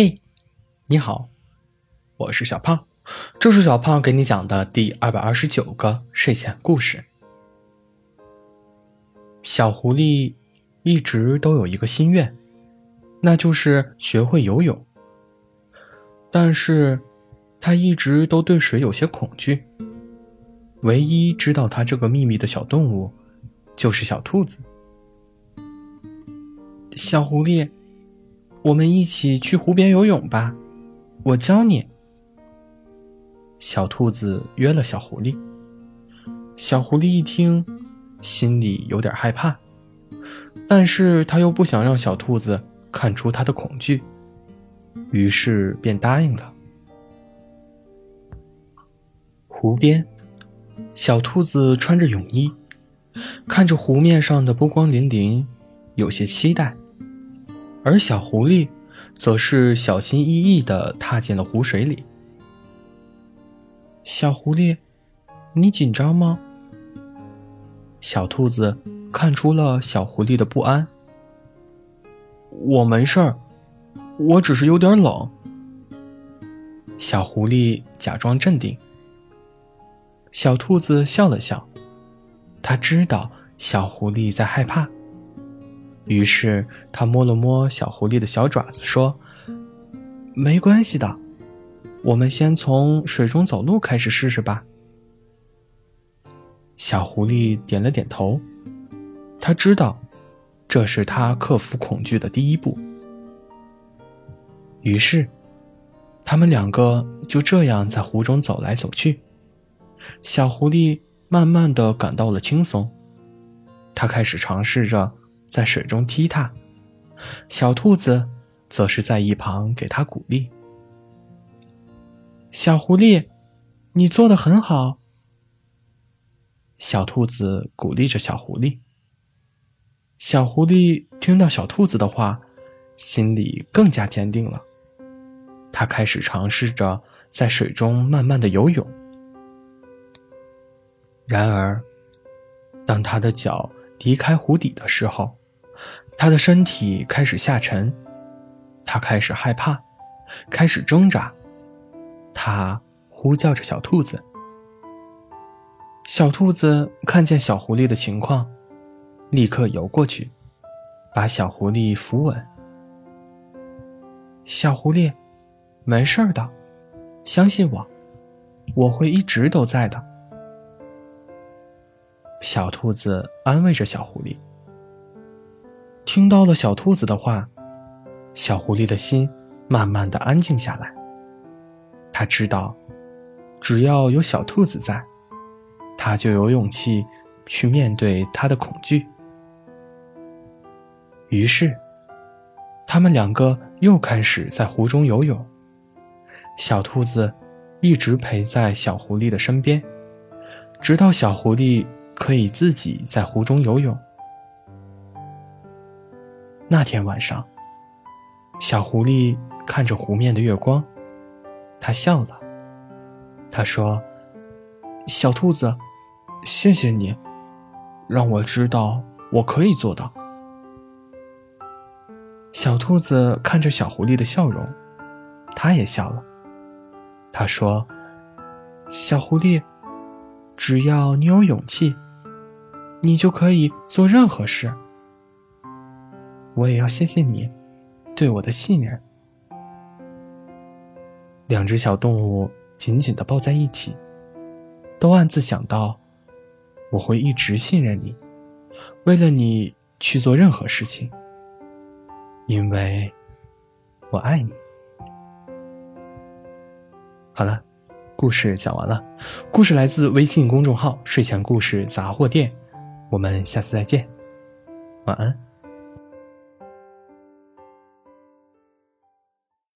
嘿，你好，我是小胖，这是小胖给你讲的第二百二十九个睡前故事。小狐狸一直都有一个心愿，那就是学会游泳。但是，他一直都对水有些恐惧。唯一知道他这个秘密的小动物，就是小兔子。小狐狸。我们一起去湖边游泳吧，我教你。小兔子约了小狐狸。小狐狸一听，心里有点害怕，但是他又不想让小兔子看出他的恐惧，于是便答应了。湖边，小兔子穿着泳衣，看着湖面上的波光粼粼，有些期待。而小狐狸，则是小心翼翼地踏进了湖水里。小狐狸，你紧张吗？小兔子看出了小狐狸的不安。我没事儿，我只是有点冷。小狐狸假装镇定。小兔子笑了笑，他知道小狐狸在害怕。于是他摸了摸小狐狸的小爪子，说：“没关系的，我们先从水中走路开始试试吧。”小狐狸点了点头，他知道这是他克服恐惧的第一步。于是，他们两个就这样在湖中走来走去。小狐狸慢慢的感到了轻松，他开始尝试着。在水中踢踏，小兔子则是在一旁给他鼓励。小狐狸，你做的很好。小兔子鼓励着小狐狸。小狐狸听到小兔子的话，心里更加坚定了。他开始尝试着在水中慢慢的游泳。然而，当他的脚离开湖底的时候，他的身体开始下沉，他开始害怕，开始挣扎，他呼叫着小兔子。小兔子看见小狐狸的情况，立刻游过去，把小狐狸扶稳。小狐狸，没事的，相信我，我会一直都在的。小兔子安慰着小狐狸。听到了小兔子的话，小狐狸的心慢慢的安静下来。他知道，只要有小兔子在，他就有勇气去面对他的恐惧。于是，他们两个又开始在湖中游泳。小兔子一直陪在小狐狸的身边，直到小狐狸可以自己在湖中游泳。那天晚上，小狐狸看着湖面的月光，他笑了。他说：“小兔子，谢谢你，让我知道我可以做到。”小兔子看着小狐狸的笑容，他也笑了。他说：“小狐狸，只要你有勇气，你就可以做任何事。”我也要谢谢你，对我的信任。两只小动物紧紧的抱在一起，都暗自想到：我会一直信任你，为了你去做任何事情，因为我爱你。好了，故事讲完了。故事来自微信公众号“睡前故事杂货店”，我们下次再见，晚安。